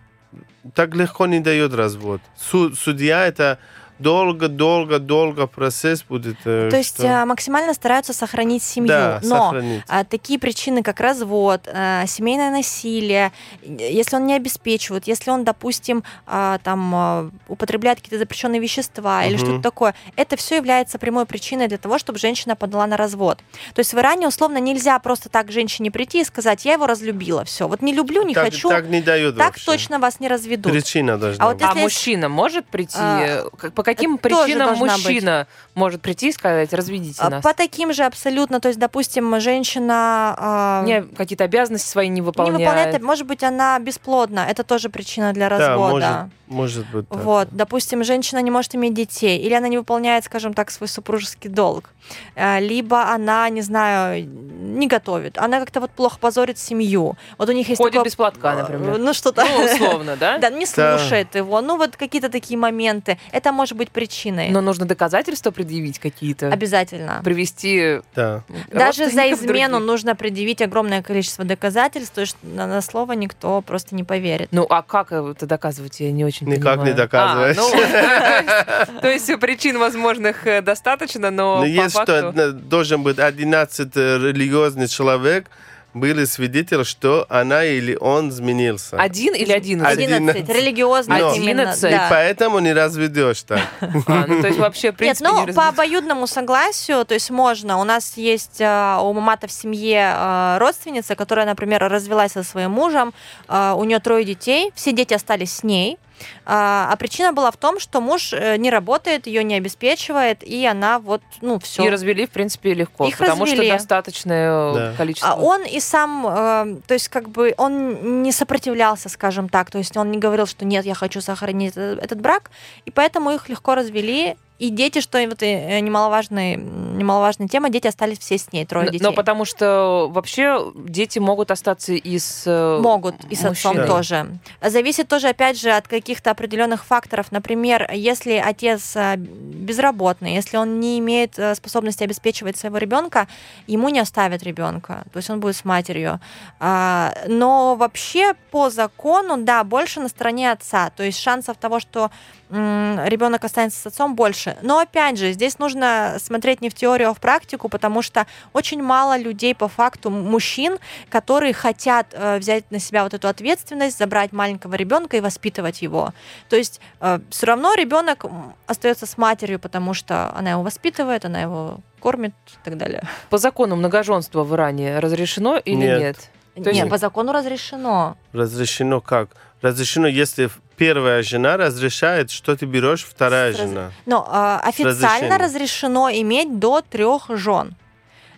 так легко не дает развод. Су- судья это долго, долго, долго процесс будет. э, То есть что- э, максимально стараются сохранить семью. да, Но сохранить. а, такие причины, как развод, э, семейное насилие, если он не обеспечивает, если он, допустим, а, там а, употребляет какие-то запрещенные вещества или Мгм. что-то такое, это все является прямой причиной для того, чтобы женщина подала на развод. То есть в Иране условно нельзя просто так женщине прийти и сказать, я его разлюбила, все, вот не люблю, не так, хочу, так не дает так вообще. точно вас не разведут. Причина должна А вот быть. А Если- мужчина может прийти? А, По каким это причинам мужчина может прийти и сказать, разведите А, нас? По таким же абсолютно, то есть, допустим, женщина а, Не, какие-то обязанности свои не не выполняет. выполняет, может быть, она бесплодна, это тоже причина для да, развода. может, может быть. так. Вот, допустим, женщина не может иметь детей, или она не выполняет, скажем так, свой супружеский долг, Э, либо она, не знаю, не готовит, она как-то вот плохо позорит семью. Вот у них есть Ходит такое- без платка, э, например. Ну что-то. Ну, условно, да? Да, не Да. слушает его. Ну вот какие-то такие моменты. Это может быть причиной. Но нужно доказательства предъявить какие-то. Обязательно. Привести Да. Даже за измену других. нужно предъявить огромное количество доказательств, то есть на, на слово никто просто не поверит. Ну, а как это доказывать, я не очень Никак не понимаю. доказываешь. А, ну, то есть- причин возможных э, достаточно, но Но по есть, что факту... э, должен быть 11 религиозный человек, были свидетели, что она или он изменился. Один или одиннадцать? Один. 11. Одиннадцать. Религиозно Но-. 11. И да. поэтому не разведешь так. А, ну, то есть вообще, в Нет, принципе, ну не по обоюдному согласию, то есть можно. У нас есть э, у мамата в семье э, родственница, которая, например, развелась со своим мужем, э, у нее трое детей, все дети остались с ней. А а причина была в том, что муж э, не работает, ее не обеспечивает, и она вот, ну, все. И развели, в принципе, легко, Их потому развели. что достаточное Да. количество. А он и сам, э, то есть как бы он не сопротивлялся, скажем так, то есть он не говорил, что нет, я хочу сохранить э- этот брак, и поэтому их легко развели. И дети, что вот и, э, немаловажная, немаловажная тема, дети остались все с ней, трое Н- детей. Но потому что вообще дети могут остаться и с э, Могут, и с отцом тоже. Зависит тоже, опять же, от каких-то определенных факторов. Например, если отец э, безработный, если он не имеет э, способности обеспечивать своего ребенка, ему не оставят ребенка, то есть он будет с матерью. А, Но вообще по закону, да, больше на стороне отца. То есть шансов того, что ребенок останется с отцом, больше. Но опять же, здесь нужно смотреть не в теорию, а в практику, потому что очень мало людей по факту, мужчин, которые хотят э, взять на себя вот эту ответственность, забрать маленького ребенка и воспитывать его. То есть все равно ребенок остается с матерью, потому что она его воспитывает, она его кормит и так далее. По закону многоженство в Иране разрешено или нет? Нет. То есть- Нет, по закону разрешено. Разрешено как? Разрешено, если первая жена разрешает, что ты берешь, вторая раз- жена. Но э, официально разрешением. разрешено иметь до трех жен.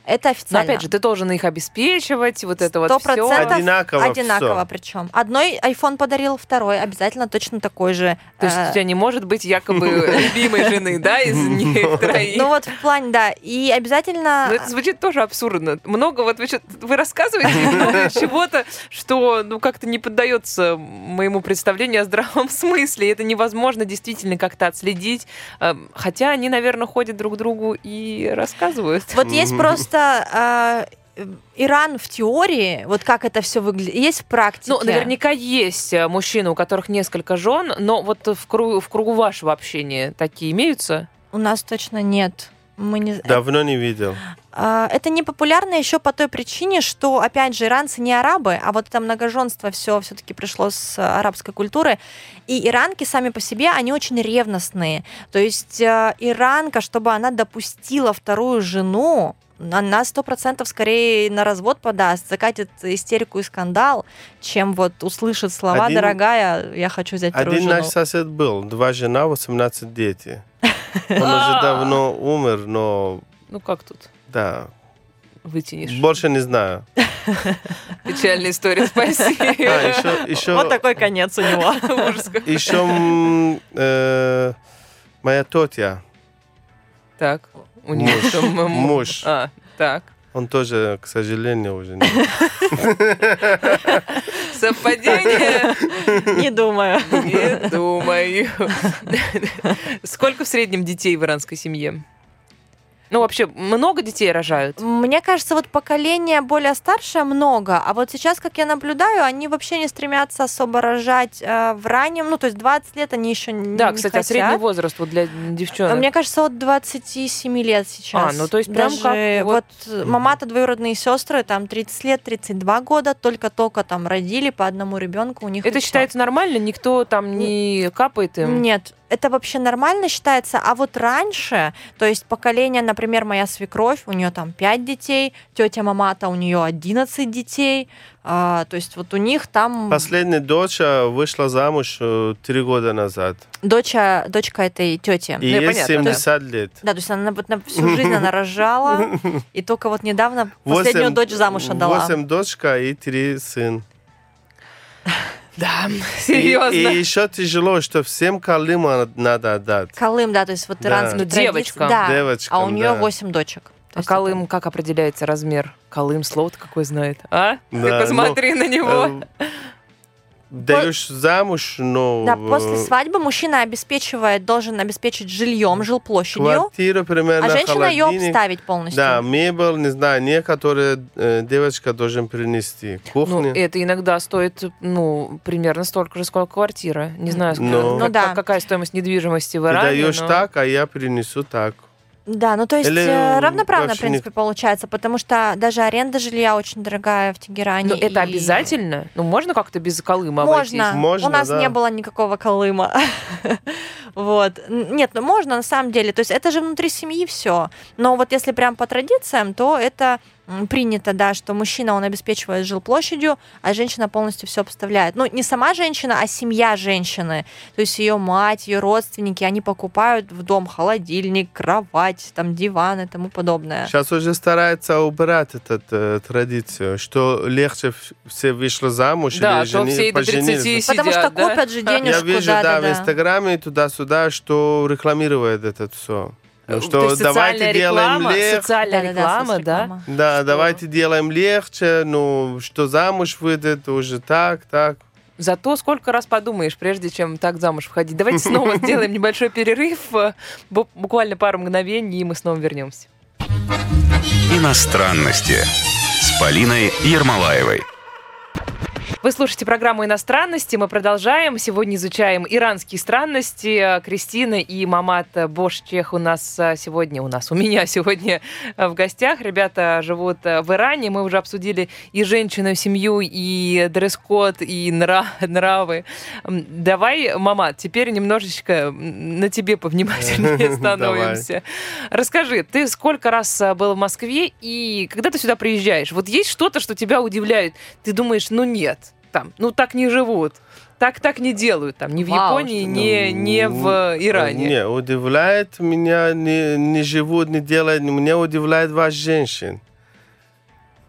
Это Но официально. опять же, ты должен их обеспечивать, вот это вот все. Одинаково Одинаково всё. причем. Одной iPhone подарил, второй обязательно точно такой же. То есть Э, у тебя не может быть якобы любимой жены, да, из них троих. Ну вот в плане, да. И обязательно... Но это звучит тоже абсурдно. Много вот вы, вы рассказываете чего-то, что ну как-то не поддается моему представлению о здравом смысле. И Это невозможно действительно как-то отследить. Э, Хотя они, наверное, ходят друг к другу и рассказывают. Вот есть Мгм. Просто э, Иран в теории, вот как это все выглядит, есть в практике. Ну, наверняка есть э, мужчины, у которых несколько жен, но вот в кругу, в кругу вашего общения такие имеются? У нас точно нет. Мы не... Давно не видел. А, Это не популярно еще по той причине, что, опять же, иранцы не арабы, а вот это многоженство все все-таки пришло с арабской культуры. И иранки сами по себе, они очень ревностные. То есть э, иранка, чтобы она допустила вторую жену, она сто процентов скорее на развод подаст, закатит истерику и скандал, чем вот услышит слова Один- «дорогая, я хочу взять вторую Один жену». наш сосед был, два жена, 18 дети. Он уже давно умер, но Ну как тут да, вытянешь? больше не знаю. Печальная история, спасибо. А, еще, еще, Вот такой конец у него. Еще э, моя тетя, Так, у нее Муж. что, м- м- Муж. А, так. он тоже, к сожалению, уже не. Совпадение? Не думаю. Не думаю. Сколько в среднем детей в иранской семье? Ну, вообще, много детей рожают? Мне кажется, вот поколение более старшее много, а вот сейчас, как я наблюдаю, они вообще не стремятся особо рожать э, в раннем, ну, то есть 20 лет они еще не Да, кстати, а средний возраст вот для девчонок? Мне кажется, от 27 лет сейчас. А, ну, то есть прям Даже как вот- вот мама-то двоюродные сестры, там 30 лет, 32 года, только-только там родили по одному ребенку у них. Это считается нормально? Никто там не капает им? Нет, это вообще нормально считается. А вот раньше, то есть поколение, например, моя свекровь, у нее там 5 детей, тетя Мамата, у нее 11 детей. А, то есть вот у них там Последняя дочь вышла замуж э, три года назад. доча, дочка этой тети. И Ну, ей понятно, да. 70 лет. Да, то есть она вот на всю жизнь она рожала, и только вот недавно последнюю Восемь- дочь замуж отдала. Восемь дочка и три сын. Да, И, серьезно. и еще тяжело, что всем Калыма надо отдать. Колым, да, то есть вот Да. иранские Ну, традиции. девочкам. Да, Девочкам, а у нее да. 8 дочек. А есть Колым, как определяется размер? Колым, слово-то какое знает, а? Ты Да, посмотри на него. Э, Даешь замуж, но... Да, после э, свадьбы мужчина обеспечивает, должен обеспечить жильем, жилплощадью, Квартиру примерно, а женщина ее обставить полностью. Да, мебель, не знаю, некоторые э, девочка должен принести. Ну, Кухня. это иногда стоит, ну, примерно столько же, сколько квартира. Не знаю, сколько- Ну. как- Ну да. какая стоимость недвижимости в Ты Иране. даешь но- так, а я принесу так. Да, ну то есть Или э, равноправно, в принципе, получается, потому что даже аренда жилья очень дорогая в Тегеране. Ну, это и- обязательно? Ну, можно как-то без Колыма Можно. обойтись? Можно, У нас да. не было никакого Колыма. Вот. Нет, ну можно на самом деле. То есть это же внутри семьи все. Но вот если прям по традициям, то это принято, да, что мужчина, он обеспечивает жилплощадью, а женщина полностью все обставляет. Ну, не сама женщина, а семья женщины. То есть ее мать, ее родственники, они покупают в дом холодильник, кровать, там диван и тому подобное. Сейчас уже стараются убрать эту э, традицию, что легче все вышли замуж Да, или то жени- все поженились. 30 Потому что сидят, да? копят же денежку, Я вижу, да, да, да, в Инстаграме туда-сюда, что рекламирует это все. Э, что То есть давайте делаем реклама, легче. социальная Да-да-да, реклама, да? соцреклама. Да, Что? давайте делаем легче, ну, что замуж выйдет уже так, так. Зато сколько раз подумаешь, прежде чем так замуж входить. Давайте снова сделаем небольшой перерыв, э, бу- буквально пару мгновений, и мы снова вернемся. Иностранности с Полиной Ермолаевой. Вы слушаете программу «Иностранности». Мы продолжаем. Сегодня изучаем иранские странности. Кристина и Мамат Бош-Чех у нас а, сегодня, у нас, у меня сегодня а, в гостях. Ребята живут а, в Иране. Мы уже обсудили и женщину, и семью, и дресс-код, и нра- нравы. Давай, Мамат, теперь немножечко на тебе повнимательнее становимся. Расскажи, ты сколько раз был в Москве, и когда ты сюда приезжаешь, вот есть что-то, что тебя удивляет? Ты думаешь, ну нет, там, ну так не живут, так так не делают, там, ни в Вау, Японии, что- ни, не в Иране. Не, удивляет меня, не, не живут, не делают, меня удивляет ваш женщин.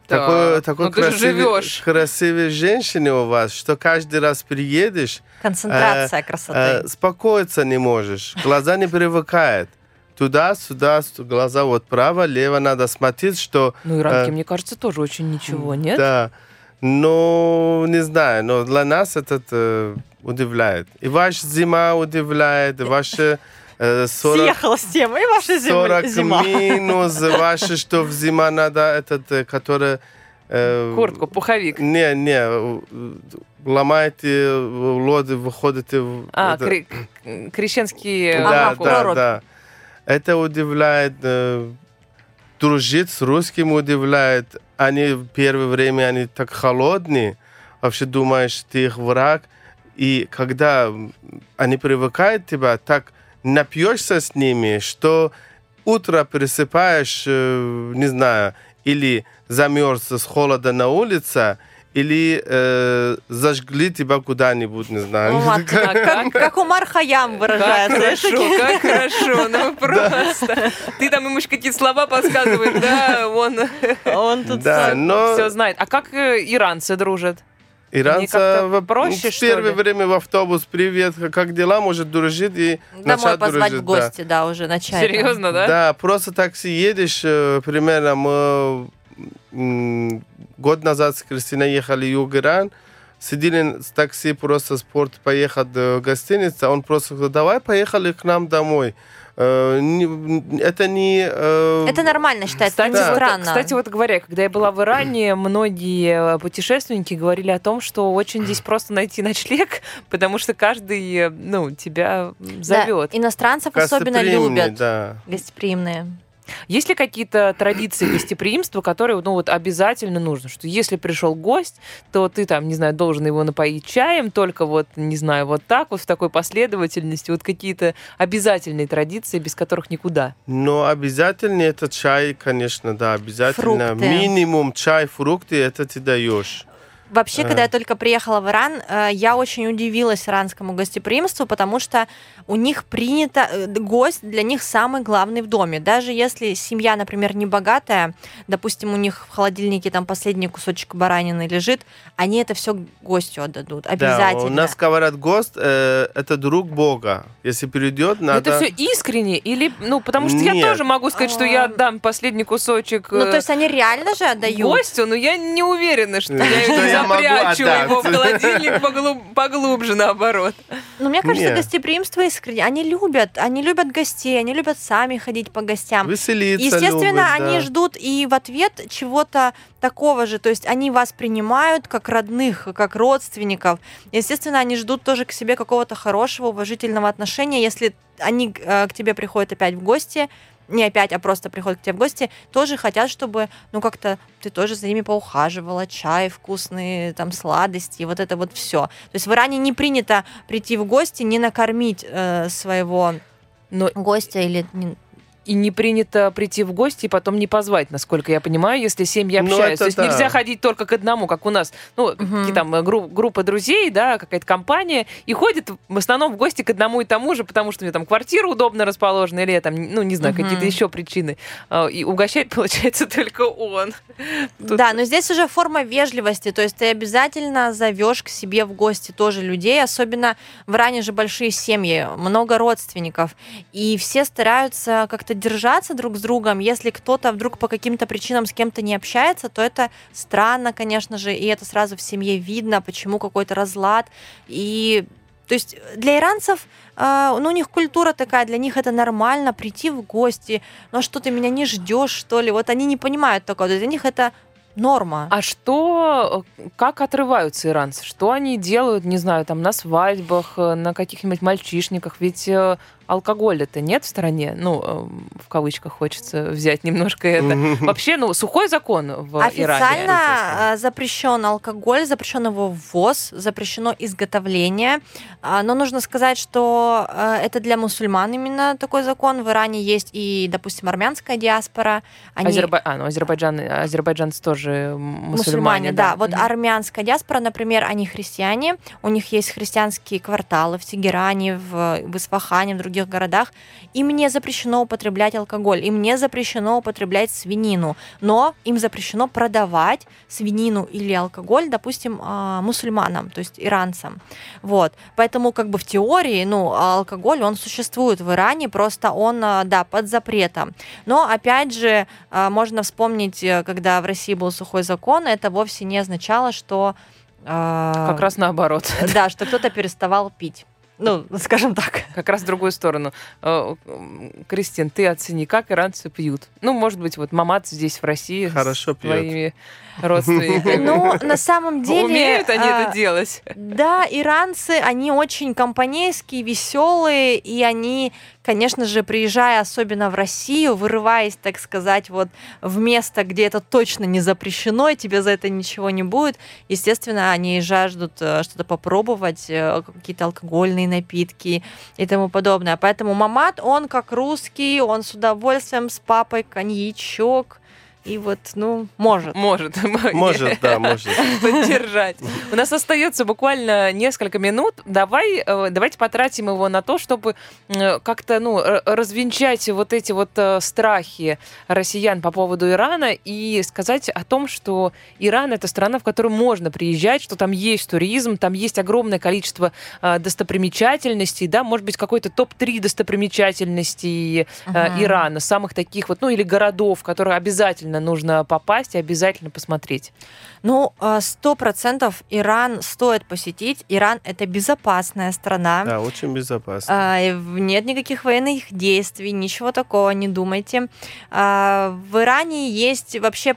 Так, Такой, такой ну ты же красивый, живешь. красивые женщины у вас, что каждый раз приедешь, Концентрация красоты. э, спокоиться не можешь, глаза не привыкают. Туда, сюда, с- глаза вот право, лево надо смотреть, что... Ну, иранки, э, мне кажется, тоже очень ничего, нет? Да. Но не знаю, но для нас это э, удивляет. И ваша зима удивляет, и ваша э, 40, Съехала с темы, и ваша зима. 40 зима. минус, ваша, что в зима надо этот, э, который... э, Куртку, пуховик. Не, не, э, ломаете лоды, выходите... в- А, это- кри- крещенский да, ага, да, да. Это удивляет. э, дружить с русским удивляет. Они в первое время они так холодные. Вообще думаешь, ты их враг. И когда они привыкают тебя, так напьешься с ними, что утро просыпаешь, э, не знаю, или замерз с холода на улице, или э, зажгли тебя куда-нибудь, не знаю. Ну, ладно, как, как- как Умар Хаям Как выражается. хорошо, как хорошо, ну просто. Ты там ему еще какие-то слова подсказываешь, да, он Он тут Да, но все знает. А как э, иранцы дружат? в, проще, в первое время в автобус, привет, как дела, может дружить и домой начать позвать дружить, в гости, да, уже начать. Серьезно, да? Да, просто такси едешь, э, примерно мы год назад с Кристиной ехали в Юг Иран, сидели с такси, просто спорт поехал до гостиницы, он просто говорит, давай поехали к нам домой. Э, Это не... э, Это нормально считается, Кстати, это не вот, странно. кстати, вот говоря, когда я была в Иране, многие э, путешественники говорили о том, что очень здесь просто найти ночлег, потому что каждый, э, ну, тебя м, Да, зовет. иностранцев особенно любят. Да. Гостеприимные. Есть ли какие-то традиции гостеприимства, которые, ну, вот обязательно нужно? Что если пришел гость, то ты там, не знаю, должен его напоить чаем, только вот, не знаю, вот так вот в такой последовательности, вот какие-то обязательные традиции, без которых никуда. Но обязательно это чай, конечно, да, обязательно. Фрукты. Минимум чай, фрукты, это ты даешь. Вообще, Э. когда я только приехала в Иран, э, я очень удивилась иранскому гостеприимству, потому что у них принято, э, гость для них самый главный в доме. Даже если семья, например, не богатая, допустим, у них в холодильнике там последний кусочек баранины лежит, они это все гостю отдадут. Обязательно. Да, у нас говорят, гость э, это друг Бога. Если придет, Но надо... это все искренне или, ну, потому что я Нет. тоже могу сказать, что я А. отдам последний кусочек Ну, э, то есть они реально же отдают. гостю, но я не уверена, что я я могу запрячу его в холодильник поглуб- поглубже, наоборот. Но мне кажется, Нет. гостеприимство искренне. Они любят, они любят гостей, они любят сами ходить по гостям. Веселиться Естественно, любят, они да. ждут и в ответ чего-то такого же. То есть они вас принимают как родных, как родственников. Естественно, они ждут тоже к себе какого-то хорошего, уважительного отношения. Если они э, к тебе приходят опять в гости, не опять, а просто приходят к тебе в гости, тоже хотят, чтобы, ну, как-то ты тоже за ними поухаживала, чай вкусные, там, сладости, вот это вот все. То есть в Иране не принято прийти в гости, не накормить э, своего Но гостя или и не принято прийти в гости и потом не позвать, насколько я понимаю, если семьи Ну, общаются. То есть да. нельзя ходить только к одному, как у нас, ну, какие там э, гру- группа друзей, да, какая-то компания, и ходит в основном в гости к одному и тому же, потому что у него там квартира удобно расположена, или там, ну, не знаю, Мгм. какие-то еще причины. А, И угощать, получается, только он. Тут- Да, но здесь уже форма вежливости, то есть ты обязательно зовешь к себе в гости тоже людей, особенно в Иране же большие семьи, много родственников, и все стараются как-то держаться друг с другом. Если кто-то вдруг по каким-то причинам с кем-то не общается, то это странно, конечно же, и это сразу в семье видно, почему какой-то разлад. И то есть для иранцев, э, ну, у них культура такая, для них это нормально прийти в гости, ну а что ты меня не ждешь, что ли? Вот они не понимают такого, для них это норма. А что, э, как отрываются иранцы? Что они делают, не знаю, там на свадьбах, э, на каких-нибудь мальчишниках? Ведь алкоголя-то нет в стране. Ну, э, в кавычках хочется взять немножко это. Вообще, ну, сухой закон в Иране. Официально э, запрещен алкоголь, запрещен его ввоз, запрещено изготовление. А, Но нужно сказать, что э, это для мусульман именно такой закон. В Иране есть и, допустим, армянская диаспора. Они... Азербай- А, ну, Азербайджан, азербайджанцы тоже мусульмане. да. Вот Мгм. армянская диаспора, например, они христиане, у них есть христианские кварталы в Тегеране, в, в Исфахане, в других городах. Им не запрещено употреблять алкоголь, им не запрещено употреблять свинину, но им запрещено продавать свинину или алкоголь, допустим, а, мусульманам, то есть иранцам. Вот. Поэтому как бы в теории, ну, алкоголь, он существует в Иране, просто он, а, да, под запретом. Но, опять же, а, можно вспомнить, э, когда в России был сухой закон, это вовсе не означало, что... Как раз наоборот. Да, что кто-то переставал пить. Ну, скажем так. Как раз в другую сторону. Э, Кристин, ты оцени, как иранцы пьют. Ну, может быть, вот мамат здесь в России Хорошо с пьет. твоими родственниками. Ну, на самом деле... Умеют они а, это делать? Да, иранцы, они очень компанейские, веселые, и они конечно же, приезжая особенно в Россию, вырываясь, так сказать, вот в место, где это точно не запрещено, и тебе за это ничего не будет, естественно, они жаждут э, что-то попробовать, э, какие-то алкогольные напитки и тому подобное. Поэтому Мамат, он как русский, он с удовольствием с папой коньячок, и вот, ну, может. Может. Может, да, может. Поддержать. У нас остается буквально несколько минут. Давай, э, давайте потратим его на то, чтобы э, как-то, ну, развенчать вот эти вот э, страхи россиян по поводу Ирана и сказать о том, что Иран это страна, в которую можно приезжать, что там есть туризм, там есть огромное количество достопримечательностей, да, может быть, какой-то топ-3 достопримечательностей Мгм. Ирана, самых таких вот, ну, или городов, которые обязательно нужно попасть и обязательно посмотреть. Ну, э, сто процентов Иран стоит посетить. Иран — это безопасная страна. Да, очень безопасно. А, Нет никаких военных действий, ничего такого, не думайте. А, В Иране есть вообще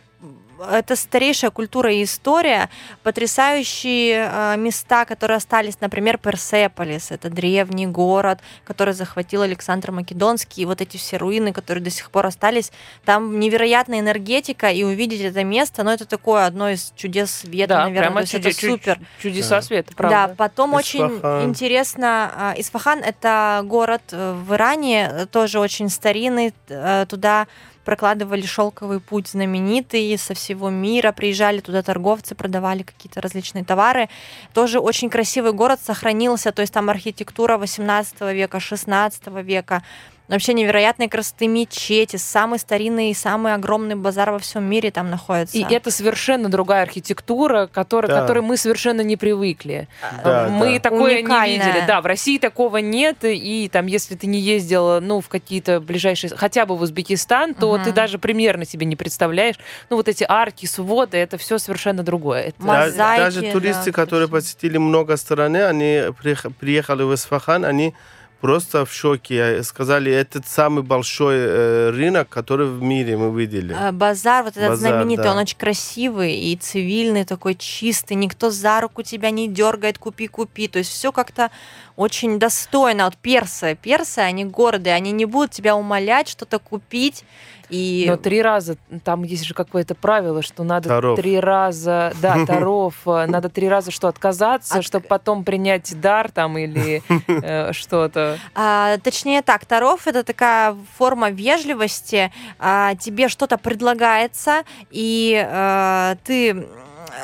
это старейшая культура и история, потрясающие а, места, которые остались, например, Персеполис, это древний город, который захватил Александр Македонский, и вот эти все руины, которые до сих пор остались, там невероятная энергетика, и увидеть это место, ну, это такое одно из чудес света, да, наверное, прямо то есть это чуде- чу- супер. чудеса Да. света, правда. Да, потом очень Исфахан. интересно, а, Исфахан это город э, в Иране, э, тоже очень старинный, э, туда прокладывали шелковый путь знаменитый со всего мира, приезжали туда торговцы, продавали какие-то различные товары. Тоже очень красивый город сохранился, то есть там архитектура 18 века, 16 века, вообще невероятной красоты мечети, самый старинный и самый огромный базар во всем мире там находится. И это совершенно другая архитектура, которая, к Да. которой мы совершенно не привыкли. Да, мы да. такое не Уникальная. видели. Да, в России такого нет. И там, если ты не ездил, ну, в какие-то ближайшие, хотя бы в Узбекистан, то Мгм. ты даже примерно себе не представляешь. Ну, вот эти арки, своды, это все совершенно другое. Это- Да- Мозаики, Даже да, туристы, которые красиво. посетили много страны, они приех- приехали в Исфахан, они просто в шоке. Сказали, это самый большой э, рынок, который в мире мы видели. А, Базар, вот этот Базар, знаменитый, да. он очень красивый и цивильный, такой чистый, никто за руку тебя не дергает, купи, купи. То есть все как-то очень достойно. Вот персы, персы, они гордые, они не будут тебя умолять что-то купить. И Но три раза, там есть же какое-то правило, что надо Таров. три раза, да, таров, э, надо три раза что отказаться, От- чтобы потом принять дар там или э, что-то. А, точнее так, Таров это такая форма вежливости. А, тебе что-то предлагается, и а, ты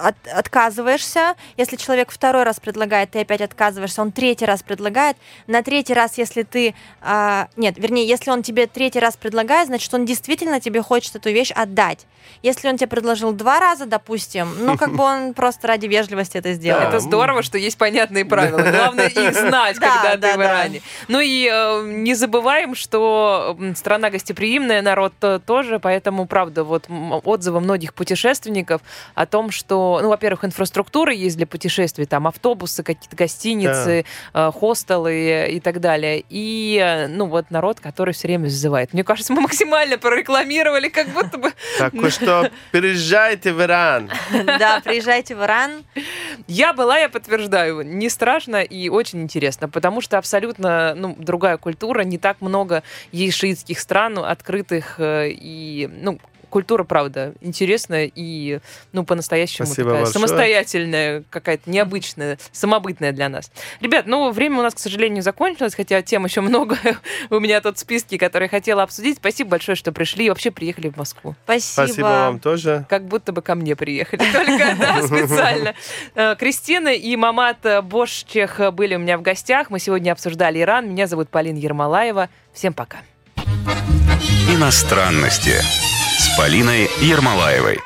от- отказываешься. Если человек второй раз предлагает, ты опять отказываешься. Он третий раз предлагает. На третий раз, если ты... а, нет, вернее, если он тебе третий раз предлагает, значит, он действительно тебе хочет эту вещь отдать. Если он тебе предложил два раза, допустим, ну, как бы он просто ради вежливости это сделал. Это здорово, что есть понятные правила. Главное их знать, Да, когда да, ты в. Иране. Ну и э, не забываем, что страна гостеприимная, народ э, тоже, поэтому, правда, вот отзывы многих путешественников о том, что, ну, во-первых, инфраструктура есть для путешествий, там автобусы, какие-то гостиницы, э, хостелы и так далее. И, э, ну, вот народ, который все время зазывает. Мне кажется, мы максимально прорекламировали, как будто бы Так что переезжайте в Иран. Да, приезжайте в Иран. Я была, я подтверждаю, не страшно и очень интересно, потому что абсолютно ну, другая культура, не так много есть шиитских стран открытых э, и ну культура, правда, интересная и, ну, по-настоящему Спасибо такая большое. самостоятельная, какая-то необычная, самобытная для нас. Ребят, ну, время у нас, к сожалению, закончилось, хотя тем еще много у меня тут в списке, которые хотела обсудить. Спасибо большое, что пришли и вообще приехали в Москву. Спасибо. Спасибо вам тоже. Как будто бы ко мне приехали. Только, да, специально. Э, Кристина и Мамат Бошчех были у меня в гостях. Мы сегодня обсуждали Иран. Меня зовут Полина Ермолаева. Всем пока. Иностранности Полиной Ермолаевой.